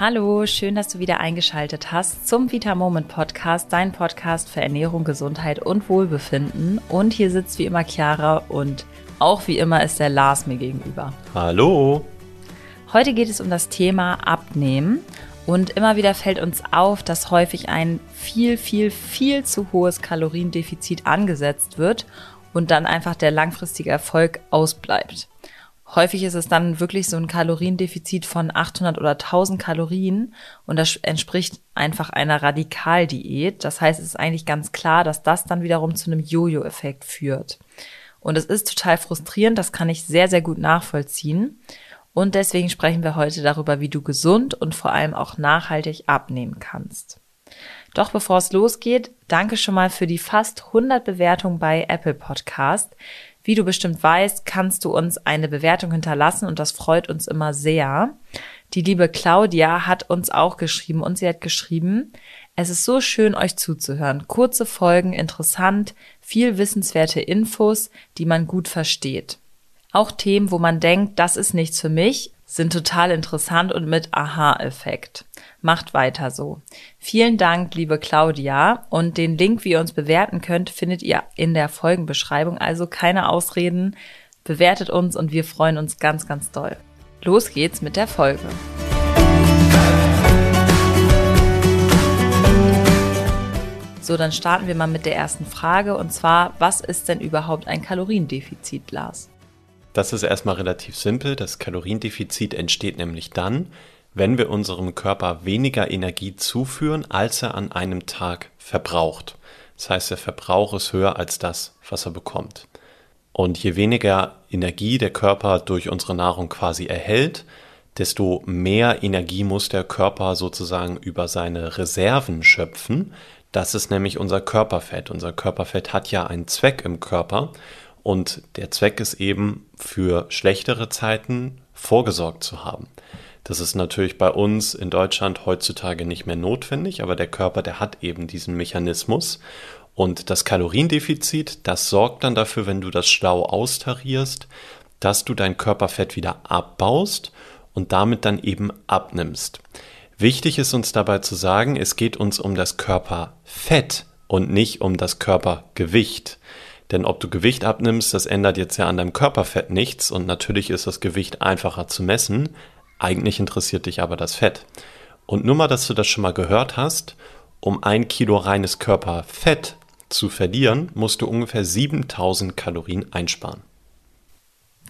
Hallo, schön, dass du wieder eingeschaltet hast zum Vita Moment Podcast, dein Podcast für Ernährung, Gesundheit und Wohlbefinden. Und hier sitzt wie immer Chiara und auch wie immer ist der Lars mir gegenüber. Hallo. Heute geht es um das Thema Abnehmen. Und immer wieder fällt uns auf, dass häufig ein viel, viel, viel zu hohes Kaloriendefizit angesetzt wird und dann einfach der langfristige Erfolg ausbleibt. Häufig ist es dann wirklich so ein Kaloriendefizit von 800 oder 1000 Kalorien und das entspricht einfach einer Radikaldiät. Das heißt, es ist eigentlich ganz klar, dass das dann wiederum zu einem Jojo-Effekt führt. Und es ist total frustrierend, das kann ich sehr, sehr gut nachvollziehen. Und deswegen sprechen wir heute darüber, wie du gesund und vor allem auch nachhaltig abnehmen kannst. Doch bevor es losgeht, danke schon mal für die fast 100 Bewertungen bei Apple Podcast. Wie du bestimmt weißt, kannst du uns eine Bewertung hinterlassen und das freut uns immer sehr. Die liebe Claudia hat uns auch geschrieben und sie hat geschrieben, es ist so schön, euch zuzuhören. Kurze Folgen, interessant, viel wissenswerte Infos, die man gut versteht. Auch Themen, wo man denkt, das ist nichts für mich, sind total interessant und mit Aha-Effekt. Macht weiter so. Vielen Dank, liebe Claudia. Und den Link, wie ihr uns bewerten könnt, findet ihr in der Folgenbeschreibung. Also keine Ausreden. Bewertet uns und wir freuen uns ganz, ganz doll. Los geht's mit der Folge. So, dann starten wir mal mit der ersten Frage und zwar, was ist denn überhaupt ein Kaloriendefizit, Lars? Das ist erstmal relativ simpel. Das Kaloriendefizit entsteht nämlich dann, wenn wir unserem Körper weniger Energie zuführen, als er an einem Tag verbraucht. Das heißt, der Verbrauch ist höher als das, was er bekommt. Und je weniger Energie der Körper durch unsere Nahrung quasi erhält, desto mehr Energie muss der Körper sozusagen über seine Reserven schöpfen. Das ist nämlich unser Körperfett. Unser Körperfett hat ja einen Zweck im Körper und der Zweck ist eben für schlechtere Zeiten vorgesorgt zu haben. Das ist natürlich bei uns in Deutschland heutzutage nicht mehr notwendig, aber der Körper, der hat eben diesen Mechanismus. Und das Kaloriendefizit, das sorgt dann dafür, wenn du das schlau austarierst, dass du dein Körperfett wieder abbaust und damit dann eben abnimmst. Wichtig ist uns dabei zu sagen, es geht uns um das Körperfett und nicht um das Körpergewicht. Denn ob du Gewicht abnimmst, das ändert jetzt ja an deinem Körperfett nichts und natürlich ist das Gewicht einfacher zu messen, eigentlich interessiert dich aber das Fett. Und nur mal, dass du das schon mal gehört hast, um ein Kilo reines Körperfett zu verlieren, musst du ungefähr 7000 Kalorien einsparen.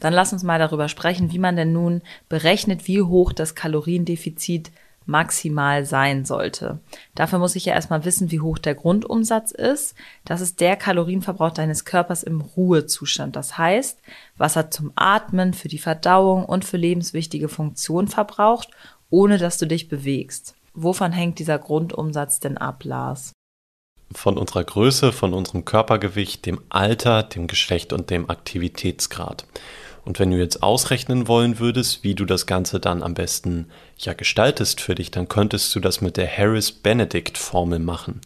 Dann lass uns mal darüber sprechen, wie man denn nun berechnet, wie hoch das Kaloriendefizit maximal sein sollte. Dafür muss ich ja erstmal wissen, wie hoch der Grundumsatz ist. Das ist der Kalorienverbrauch deines Körpers im Ruhezustand. Das heißt, was er zum Atmen, für die Verdauung und für lebenswichtige Funktionen verbraucht, ohne dass du dich bewegst. Wovon hängt dieser Grundumsatz denn ab, Lars? Von unserer Größe, von unserem Körpergewicht, dem Alter, dem Geschlecht und dem Aktivitätsgrad. Und wenn du jetzt ausrechnen wollen würdest, wie du das Ganze dann am besten ja gestaltest für dich, dann könntest du das mit der Harris-Benedict-Formel machen.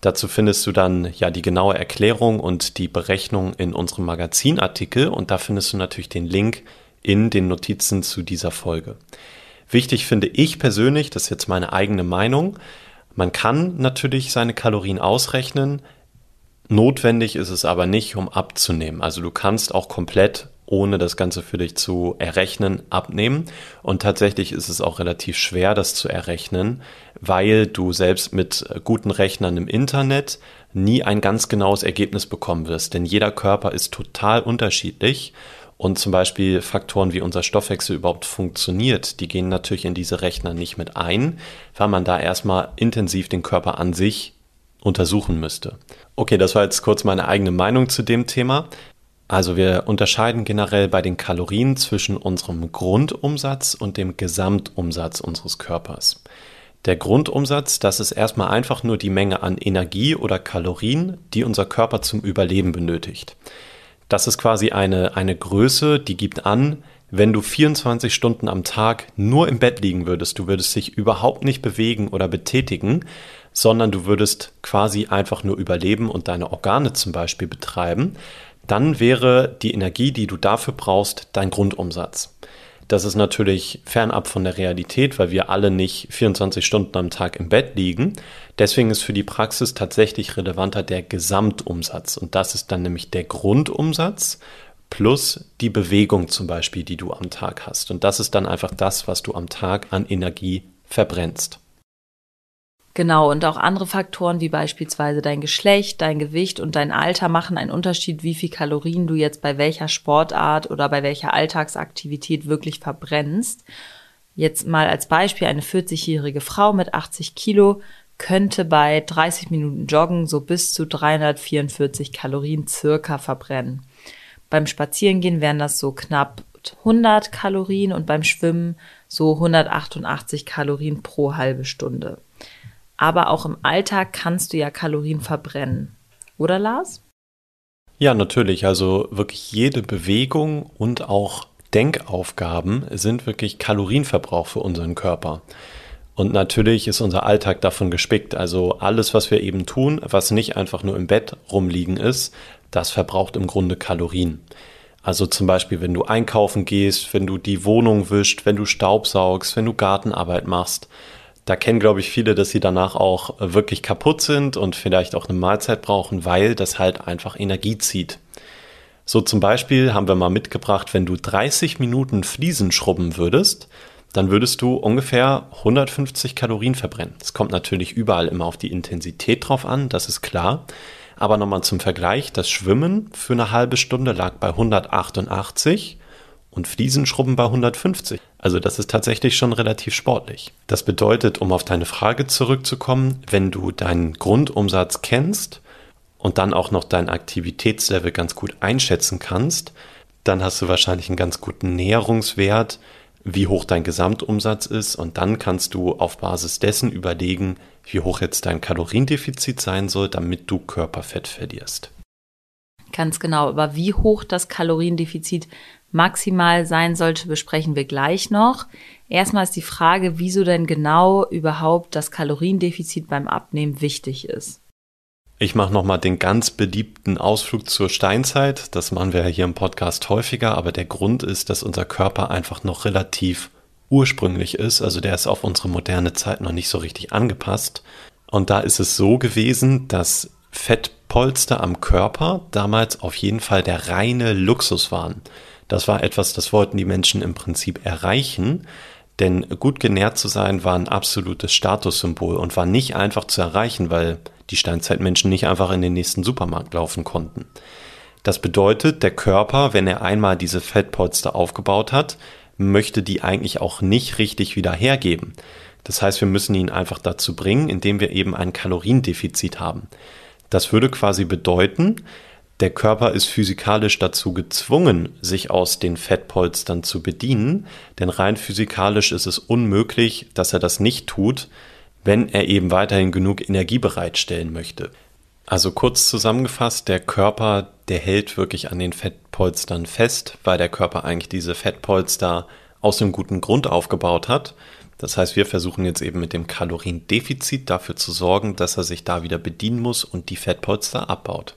Dazu findest du dann ja die genaue Erklärung und die Berechnung in unserem Magazinartikel und da findest du natürlich den Link in den Notizen zu dieser Folge. Wichtig finde ich persönlich, das ist jetzt meine eigene Meinung, man kann natürlich seine Kalorien ausrechnen, notwendig ist es aber nicht, um abzunehmen. Also du kannst auch komplett ohne das Ganze für dich zu errechnen, abnehmen. Und tatsächlich ist es auch relativ schwer, das zu errechnen, weil du selbst mit guten Rechnern im Internet nie ein ganz genaues Ergebnis bekommen wirst. Denn jeder Körper ist total unterschiedlich. Und zum Beispiel Faktoren wie unser Stoffwechsel überhaupt funktioniert, die gehen natürlich in diese Rechner nicht mit ein, weil man da erstmal intensiv den Körper an sich untersuchen müsste. Okay, das war jetzt kurz meine eigene Meinung zu dem Thema. Also wir unterscheiden generell bei den Kalorien zwischen unserem Grundumsatz und dem Gesamtumsatz unseres Körpers. Der Grundumsatz, das ist erstmal einfach nur die Menge an Energie oder Kalorien, die unser Körper zum Überleben benötigt. Das ist quasi eine, eine Größe, die gibt an, wenn du 24 Stunden am Tag nur im Bett liegen würdest, du würdest dich überhaupt nicht bewegen oder betätigen, sondern du würdest quasi einfach nur überleben und deine Organe zum Beispiel betreiben, dann wäre die Energie, die du dafür brauchst, dein Grundumsatz. Das ist natürlich fernab von der Realität, weil wir alle nicht 24 Stunden am Tag im Bett liegen. Deswegen ist für die Praxis tatsächlich relevanter der Gesamtumsatz. Und das ist dann nämlich der Grundumsatz plus die Bewegung zum Beispiel, die du am Tag hast. Und das ist dann einfach das, was du am Tag an Energie verbrennst. Genau, und auch andere Faktoren wie beispielsweise dein Geschlecht, dein Gewicht und dein Alter machen einen Unterschied, wie viel Kalorien du jetzt bei welcher Sportart oder bei welcher Alltagsaktivität wirklich verbrennst. Jetzt mal als Beispiel, eine 40-jährige Frau mit 80 Kilo könnte bei 30 Minuten Joggen so bis zu 344 Kalorien circa verbrennen. Beim Spazierengehen wären das so knapp 100 Kalorien und beim Schwimmen so 188 Kalorien pro halbe Stunde. Aber auch im Alltag kannst du ja Kalorien verbrennen. Oder Lars? Ja, natürlich. Also wirklich jede Bewegung und auch Denkaufgaben sind wirklich Kalorienverbrauch für unseren Körper. Und natürlich ist unser Alltag davon gespickt. Also alles, was wir eben tun, was nicht einfach nur im Bett rumliegen ist, das verbraucht im Grunde Kalorien. Also zum Beispiel, wenn du einkaufen gehst, wenn du die Wohnung wischt, wenn du Staub saugst, wenn du Gartenarbeit machst. Da kennen, glaube ich, viele, dass sie danach auch wirklich kaputt sind und vielleicht auch eine Mahlzeit brauchen, weil das halt einfach Energie zieht. So zum Beispiel haben wir mal mitgebracht, wenn du 30 Minuten Fliesen schrubben würdest, dann würdest du ungefähr 150 Kalorien verbrennen. Es kommt natürlich überall immer auf die Intensität drauf an, das ist klar. Aber nochmal zum Vergleich, das Schwimmen für eine halbe Stunde lag bei 188 und Fliesenschrubben bei 150. Also das ist tatsächlich schon relativ sportlich. Das bedeutet, um auf deine Frage zurückzukommen, wenn du deinen Grundumsatz kennst und dann auch noch dein Aktivitätslevel ganz gut einschätzen kannst, dann hast du wahrscheinlich einen ganz guten Näherungswert, wie hoch dein Gesamtumsatz ist und dann kannst du auf Basis dessen überlegen, wie hoch jetzt dein Kaloriendefizit sein soll, damit du Körperfett verlierst. Ganz genau, aber wie hoch das Kaloriendefizit maximal sein sollte, besprechen wir gleich noch. Erstmal ist die Frage, wieso denn genau überhaupt das Kaloriendefizit beim Abnehmen wichtig ist. Ich mache nochmal den ganz beliebten Ausflug zur Steinzeit. Das machen wir ja hier im Podcast häufiger, aber der Grund ist, dass unser Körper einfach noch relativ ursprünglich ist. Also der ist auf unsere moderne Zeit noch nicht so richtig angepasst. Und da ist es so gewesen, dass Fettpolster am Körper damals auf jeden Fall der reine Luxus waren. Das war etwas, das wollten die Menschen im Prinzip erreichen. Denn gut genährt zu sein war ein absolutes Statussymbol und war nicht einfach zu erreichen, weil die Steinzeitmenschen nicht einfach in den nächsten Supermarkt laufen konnten. Das bedeutet, der Körper, wenn er einmal diese Fettpolster aufgebaut hat, möchte die eigentlich auch nicht richtig wieder hergeben. Das heißt, wir müssen ihn einfach dazu bringen, indem wir eben ein Kaloriendefizit haben. Das würde quasi bedeuten, der Körper ist physikalisch dazu gezwungen, sich aus den Fettpolstern zu bedienen, denn rein physikalisch ist es unmöglich, dass er das nicht tut, wenn er eben weiterhin genug Energie bereitstellen möchte. Also kurz zusammengefasst, der Körper, der hält wirklich an den Fettpolstern fest, weil der Körper eigentlich diese Fettpolster aus einem guten Grund aufgebaut hat. Das heißt, wir versuchen jetzt eben mit dem Kaloriendefizit dafür zu sorgen, dass er sich da wieder bedienen muss und die Fettpolster abbaut.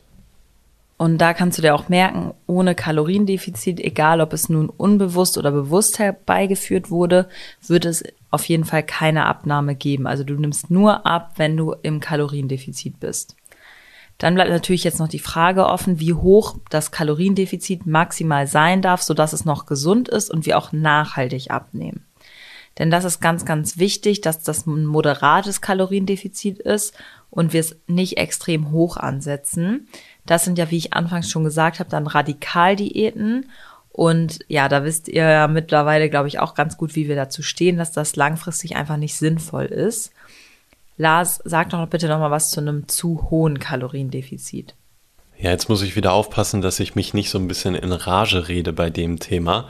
Und da kannst du dir auch merken, ohne Kaloriendefizit, egal ob es nun unbewusst oder bewusst herbeigeführt wurde, wird es auf jeden Fall keine Abnahme geben. Also du nimmst nur ab, wenn du im Kaloriendefizit bist. Dann bleibt natürlich jetzt noch die Frage offen, wie hoch das Kaloriendefizit maximal sein darf, sodass es noch gesund ist und wir auch nachhaltig abnehmen. Denn das ist ganz, ganz wichtig, dass das ein moderates Kaloriendefizit ist und wir es nicht extrem hoch ansetzen. Das sind ja, wie ich anfangs schon gesagt habe, dann Radikaldiäten. Und ja, da wisst ihr ja mittlerweile, glaube ich, auch ganz gut, wie wir dazu stehen, dass das langfristig einfach nicht sinnvoll ist. Lars, sag doch bitte noch mal was zu einem zu hohen Kaloriendefizit. Ja, jetzt muss ich wieder aufpassen, dass ich mich nicht so ein bisschen in Rage rede bei dem Thema,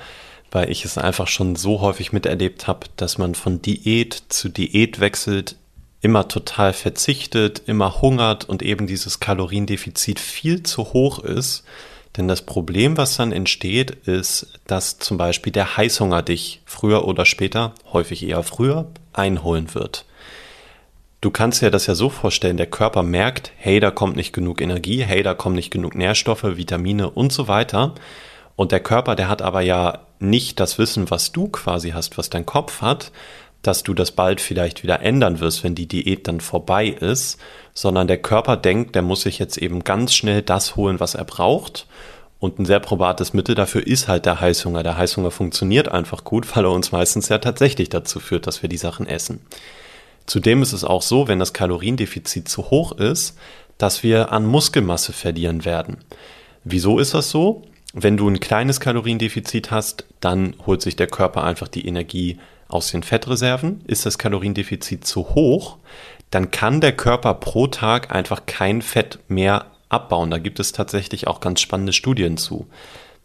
weil ich es einfach schon so häufig miterlebt habe, dass man von Diät zu Diät wechselt, immer total verzichtet, immer hungert und eben dieses Kaloriendefizit viel zu hoch ist. Denn das Problem, was dann entsteht, ist, dass zum Beispiel der Heißhunger dich früher oder später, häufig eher früher, einholen wird. Du kannst dir das ja so vorstellen, der Körper merkt, hey, da kommt nicht genug Energie, hey, da kommen nicht genug Nährstoffe, Vitamine und so weiter. Und der Körper, der hat aber ja nicht das Wissen, was du quasi hast, was dein Kopf hat, dass du das bald vielleicht wieder ändern wirst, wenn die Diät dann vorbei ist, sondern der Körper denkt, der muss sich jetzt eben ganz schnell das holen, was er braucht. Und ein sehr probates Mittel dafür ist halt der Heißhunger. Der Heißhunger funktioniert einfach gut, weil er uns meistens ja tatsächlich dazu führt, dass wir die Sachen essen. Zudem ist es auch so, wenn das Kaloriendefizit zu hoch ist, dass wir an Muskelmasse verlieren werden. Wieso ist das so? Wenn du ein kleines Kaloriendefizit hast, dann holt sich der Körper einfach die Energie aus den Fettreserven. Ist das Kaloriendefizit zu hoch, dann kann der Körper pro Tag einfach kein Fett mehr abbauen. Da gibt es tatsächlich auch ganz spannende Studien zu.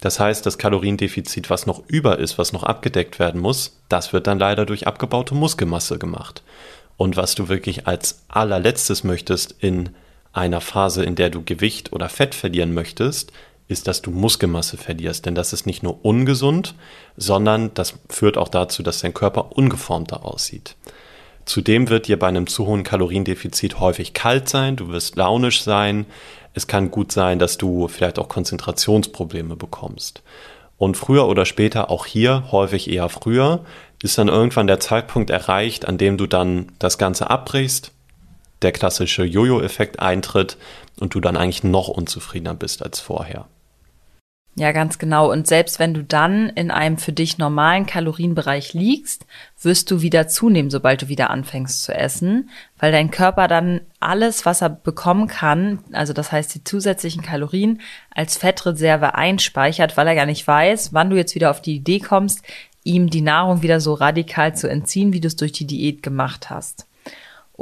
Das heißt, das Kaloriendefizit, was noch über ist, was noch abgedeckt werden muss, das wird dann leider durch abgebaute Muskelmasse gemacht. Und was du wirklich als allerletztes möchtest in einer Phase, in der du Gewicht oder Fett verlieren möchtest, ist, dass du Muskelmasse verlierst. Denn das ist nicht nur ungesund, sondern das führt auch dazu, dass dein Körper ungeformter aussieht. Zudem wird dir bei einem zu hohen Kaloriendefizit häufig kalt sein, du wirst launisch sein. Es kann gut sein, dass du vielleicht auch Konzentrationsprobleme bekommst. Und früher oder später, auch hier, häufig eher früher, ist dann irgendwann der Zeitpunkt erreicht, an dem du dann das Ganze abbrichst, der klassische Jojo-Effekt eintritt und du dann eigentlich noch unzufriedener bist als vorher. Ja, ganz genau. Und selbst wenn du dann in einem für dich normalen Kalorienbereich liegst, wirst du wieder zunehmen, sobald du wieder anfängst zu essen, weil dein Körper dann alles, was er bekommen kann, also das heißt die zusätzlichen Kalorien, als Fettreserve einspeichert, weil er gar nicht weiß, wann du jetzt wieder auf die Idee kommst, ihm die Nahrung wieder so radikal zu entziehen, wie du es durch die Diät gemacht hast.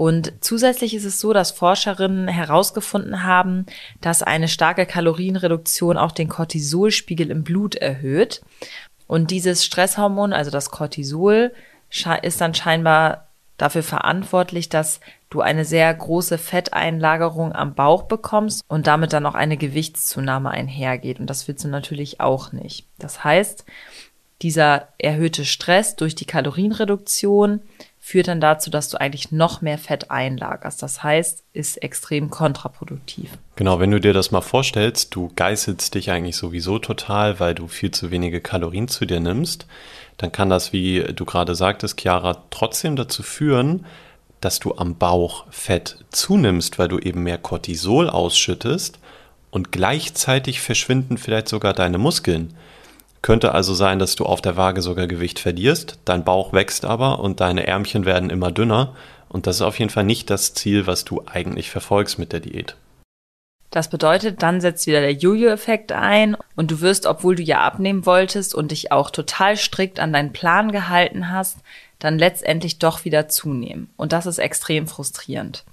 Und zusätzlich ist es so, dass Forscherinnen herausgefunden haben, dass eine starke Kalorienreduktion auch den Cortisolspiegel im Blut erhöht. Und dieses Stresshormon, also das Cortisol, ist dann scheinbar dafür verantwortlich, dass du eine sehr große Fetteinlagerung am Bauch bekommst und damit dann auch eine Gewichtszunahme einhergeht. Und das willst du natürlich auch nicht. Das heißt, dieser erhöhte Stress durch die Kalorienreduktion führt dann dazu, dass du eigentlich noch mehr Fett einlagerst. Das heißt, ist extrem kontraproduktiv. Genau, wenn du dir das mal vorstellst, du geißelst dich eigentlich sowieso total, weil du viel zu wenige Kalorien zu dir nimmst, dann kann das, wie du gerade sagtest, Chiara, trotzdem dazu führen, dass du am Bauch Fett zunimmst, weil du eben mehr Cortisol ausschüttest und gleichzeitig verschwinden vielleicht sogar deine Muskeln. Könnte also sein, dass du auf der Waage sogar Gewicht verlierst, dein Bauch wächst aber und deine Ärmchen werden immer dünner. Und das ist auf jeden Fall nicht das Ziel, was du eigentlich verfolgst mit der Diät. Das bedeutet, dann setzt wieder der Jojo-Effekt ein und du wirst, obwohl du ja abnehmen wolltest und dich auch total strikt an deinen Plan gehalten hast, dann letztendlich doch wieder zunehmen. Und das ist extrem frustrierend.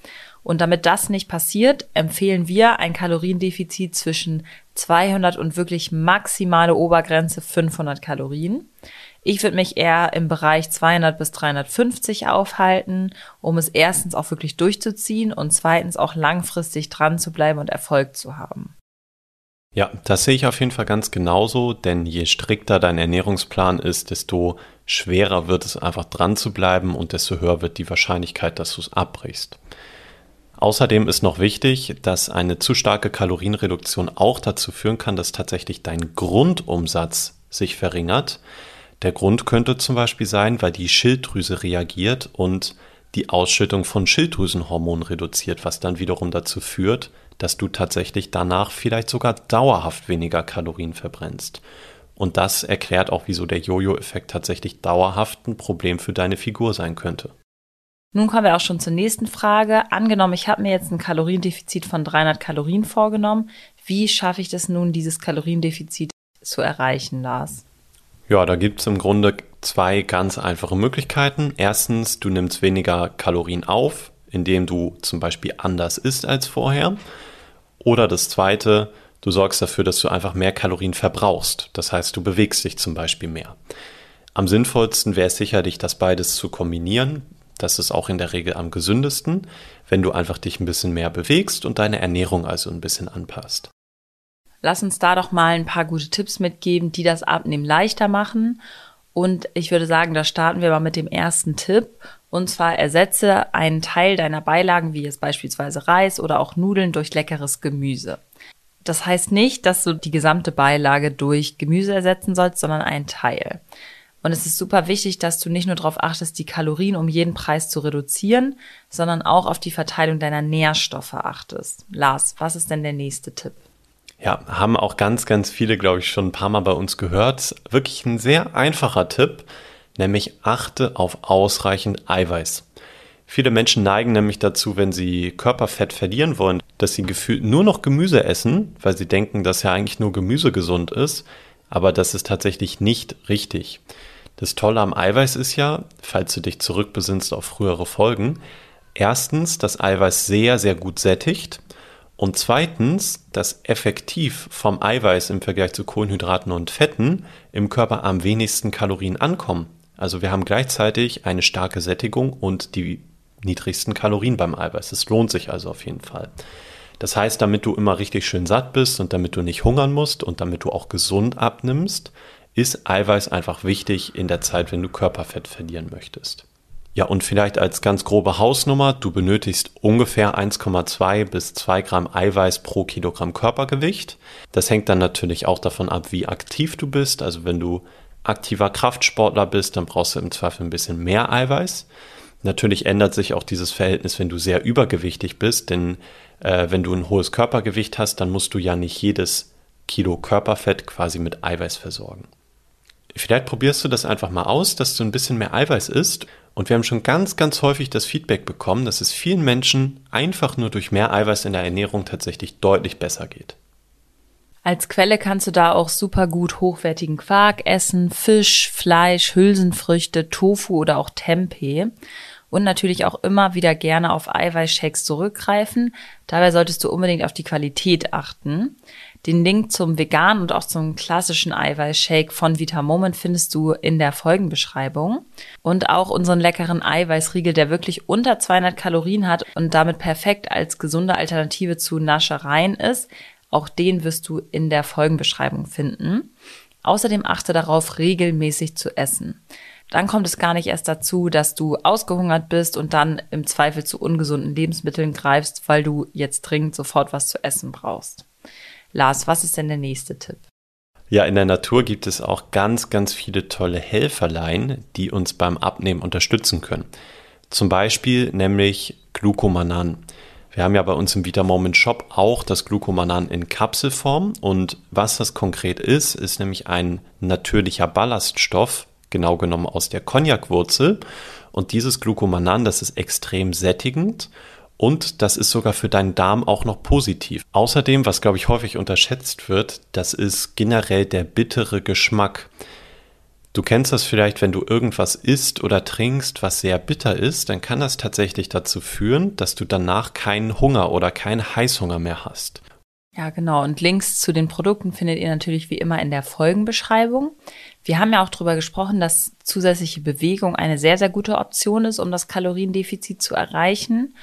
Und damit das nicht passiert, empfehlen wir ein Kaloriendefizit zwischen 200 und wirklich maximale Obergrenze 500 Kalorien. Ich würde mich eher im Bereich 200 bis 350 aufhalten, um es erstens auch wirklich durchzuziehen und zweitens auch langfristig dran zu bleiben und Erfolg zu haben. Ja, das sehe ich auf jeden Fall ganz genauso, denn je strikter dein Ernährungsplan ist, desto schwerer wird es einfach dran zu bleiben und desto höher wird die Wahrscheinlichkeit, dass du es abbrichst. Außerdem ist noch wichtig, dass eine zu starke Kalorienreduktion auch dazu führen kann, dass tatsächlich dein Grundumsatz sich verringert. Der Grund könnte zum Beispiel sein, weil die Schilddrüse reagiert und die Ausschüttung von Schilddrüsenhormonen reduziert, was dann wiederum dazu führt, dass du tatsächlich danach vielleicht sogar dauerhaft weniger Kalorien verbrennst. Und das erklärt auch, wieso der Jojo-Effekt tatsächlich dauerhaft ein Problem für deine Figur sein könnte. Nun kommen wir auch schon zur nächsten Frage. Angenommen, ich habe mir jetzt ein Kaloriendefizit von 300 Kalorien vorgenommen. Wie schaffe ich das nun, dieses Kaloriendefizit zu erreichen, Lars? Ja, da gibt es im Grunde zwei ganz einfache Möglichkeiten. Erstens, du nimmst weniger Kalorien auf, indem du zum Beispiel anders isst als vorher. Oder das zweite, du sorgst dafür, dass du einfach mehr Kalorien verbrauchst. Das heißt, du bewegst dich zum Beispiel mehr. Am sinnvollsten wäre es sicherlich, das beides zu kombinieren. Das ist auch in der Regel am gesündesten, wenn du einfach dich ein bisschen mehr bewegst und deine Ernährung also ein bisschen anpasst. Lass uns da doch mal ein paar gute Tipps mitgeben, die das Abnehmen leichter machen. Und ich würde sagen, da starten wir mal mit dem ersten Tipp. Und zwar ersetze einen Teil deiner Beilagen, wie jetzt beispielsweise Reis oder auch Nudeln, durch leckeres Gemüse. Das heißt nicht, dass du die gesamte Beilage durch Gemüse ersetzen sollst, sondern einen Teil. Und es ist super wichtig, dass du nicht nur darauf achtest, die Kalorien um jeden Preis zu reduzieren, sondern auch auf die Verteilung deiner Nährstoffe achtest. Lars, was ist denn der nächste Tipp? Ja, haben auch ganz, ganz viele, glaube ich, schon ein paar Mal bei uns gehört. Wirklich ein sehr einfacher Tipp, nämlich achte auf ausreichend Eiweiß. Viele Menschen neigen nämlich dazu, wenn sie Körperfett verlieren wollen, dass sie gefühlt nur noch Gemüse essen, weil sie denken, dass ja eigentlich nur Gemüse gesund ist. Aber das ist tatsächlich nicht richtig. Das Tolle am Eiweiß ist ja, falls du dich zurückbesinnst auf frühere Folgen, erstens, dass Eiweiß sehr, sehr gut sättigt. Und zweitens, dass effektiv vom Eiweiß im Vergleich zu Kohlenhydraten und Fetten im Körper am wenigsten Kalorien ankommen. Also wir haben gleichzeitig eine starke Sättigung und die niedrigsten Kalorien beim Eiweiß. Es lohnt sich also auf jeden Fall. Das heißt, damit du immer richtig schön satt bist und damit du nicht hungern musst und damit du auch gesund abnimmst, ist Eiweiß einfach wichtig in der Zeit, wenn du Körperfett verlieren möchtest. Ja, und vielleicht als ganz grobe Hausnummer, du benötigst ungefähr 1,2 bis 2 Gramm Eiweiß pro Kilogramm Körpergewicht. Das hängt dann natürlich auch davon ab, wie aktiv du bist. Also wenn du aktiver Kraftsportler bist, dann brauchst du im Zweifel ein bisschen mehr Eiweiß. Natürlich ändert sich auch dieses Verhältnis, wenn du sehr übergewichtig bist, denn äh, wenn du ein hohes Körpergewicht hast, dann musst du ja nicht jedes Kilo Körperfett quasi mit Eiweiß versorgen. Vielleicht probierst du das einfach mal aus, dass du ein bisschen mehr Eiweiß isst. Und wir haben schon ganz, ganz häufig das Feedback bekommen, dass es vielen Menschen einfach nur durch mehr Eiweiß in der Ernährung tatsächlich deutlich besser geht. Als Quelle kannst du da auch super gut hochwertigen Quark essen, Fisch, Fleisch, Hülsenfrüchte, Tofu oder auch Tempeh. Und natürlich auch immer wieder gerne auf Eiweißshakes zurückgreifen. Dabei solltest du unbedingt auf die Qualität achten. Den Link zum veganen und auch zum klassischen Eiweißshake von Vita Moment findest du in der Folgenbeschreibung. Und auch unseren leckeren Eiweißriegel, der wirklich unter 200 Kalorien hat und damit perfekt als gesunde Alternative zu Naschereien ist. Auch den wirst du in der Folgenbeschreibung finden. Außerdem achte darauf, regelmäßig zu essen. Dann kommt es gar nicht erst dazu, dass du ausgehungert bist und dann im Zweifel zu ungesunden Lebensmitteln greifst, weil du jetzt dringend sofort was zu essen brauchst. Lars, was ist denn der nächste Tipp? Ja, in der Natur gibt es auch ganz, ganz viele tolle Helferlein, die uns beim Abnehmen unterstützen können. Zum Beispiel nämlich Glucomanan. Wir haben ja bei uns im Vita Moment Shop auch das Glucomanan in Kapselform und was das konkret ist, ist nämlich ein natürlicher Ballaststoff, genau genommen aus der Cognac-Wurzel. Und dieses Glucomanan, das ist extrem sättigend und das ist sogar für deinen Darm auch noch positiv. Außerdem, was glaube ich häufig unterschätzt wird, das ist generell der bittere Geschmack. Du kennst das vielleicht, wenn du irgendwas isst oder trinkst, was sehr bitter ist, dann kann das tatsächlich dazu führen, dass du danach keinen Hunger oder keinen Heißhunger mehr hast. Ja, genau. Und Links zu den Produkten findet ihr natürlich wie immer in der Folgenbeschreibung. Wir haben ja auch darüber gesprochen, dass zusätzliche Bewegung eine sehr, sehr gute Option ist, um das Kaloriendefizit zu erreichen.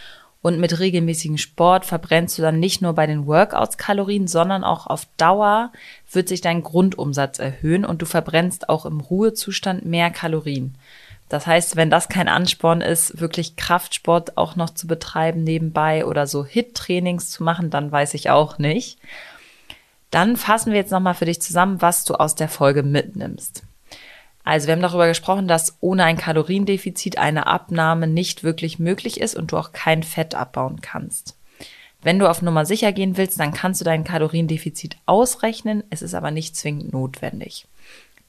Und mit regelmäßigem Sport verbrennst du dann nicht nur bei den Workouts Kalorien, sondern auch auf Dauer wird sich dein Grundumsatz erhöhen und du verbrennst auch im Ruhezustand mehr Kalorien. Das heißt, wenn das kein Ansporn ist, wirklich Kraftsport auch noch zu betreiben nebenbei oder so Hit-Trainings zu machen, dann weiß ich auch nicht. Dann fassen wir jetzt nochmal für dich zusammen, was du aus der Folge mitnimmst. Also wir haben darüber gesprochen, dass ohne ein Kaloriendefizit eine Abnahme nicht wirklich möglich ist und du auch kein Fett abbauen kannst. Wenn du auf Nummer sicher gehen willst, dann kannst du dein Kaloriendefizit ausrechnen, es ist aber nicht zwingend notwendig.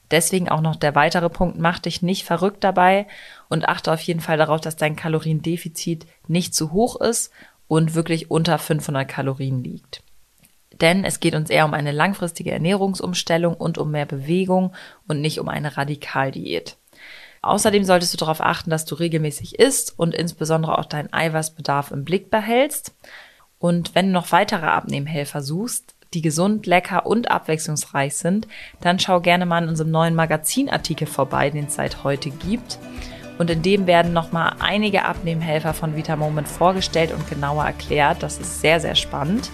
Deswegen auch noch der weitere Punkt, mach dich nicht verrückt dabei und achte auf jeden Fall darauf, dass dein Kaloriendefizit nicht zu hoch ist und wirklich unter 500 Kalorien liegt denn es geht uns eher um eine langfristige Ernährungsumstellung und um mehr Bewegung und nicht um eine Radikaldiät. Außerdem solltest du darauf achten, dass du regelmäßig isst und insbesondere auch deinen Eiweißbedarf im Blick behältst. Und wenn du noch weitere Abnehmhelfer suchst, die gesund, lecker und abwechslungsreich sind, dann schau gerne mal in unserem neuen Magazinartikel vorbei, den es seit heute gibt. Und in dem werden nochmal einige Abnehmhelfer von Vita Moment vorgestellt und genauer erklärt. Das ist sehr, sehr spannend.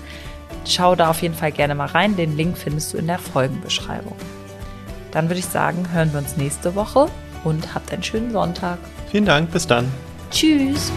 Schau da auf jeden Fall gerne mal rein. Den Link findest du in der Folgenbeschreibung. Dann würde ich sagen, hören wir uns nächste Woche und habt einen schönen Sonntag. Vielen Dank, bis dann. Tschüss.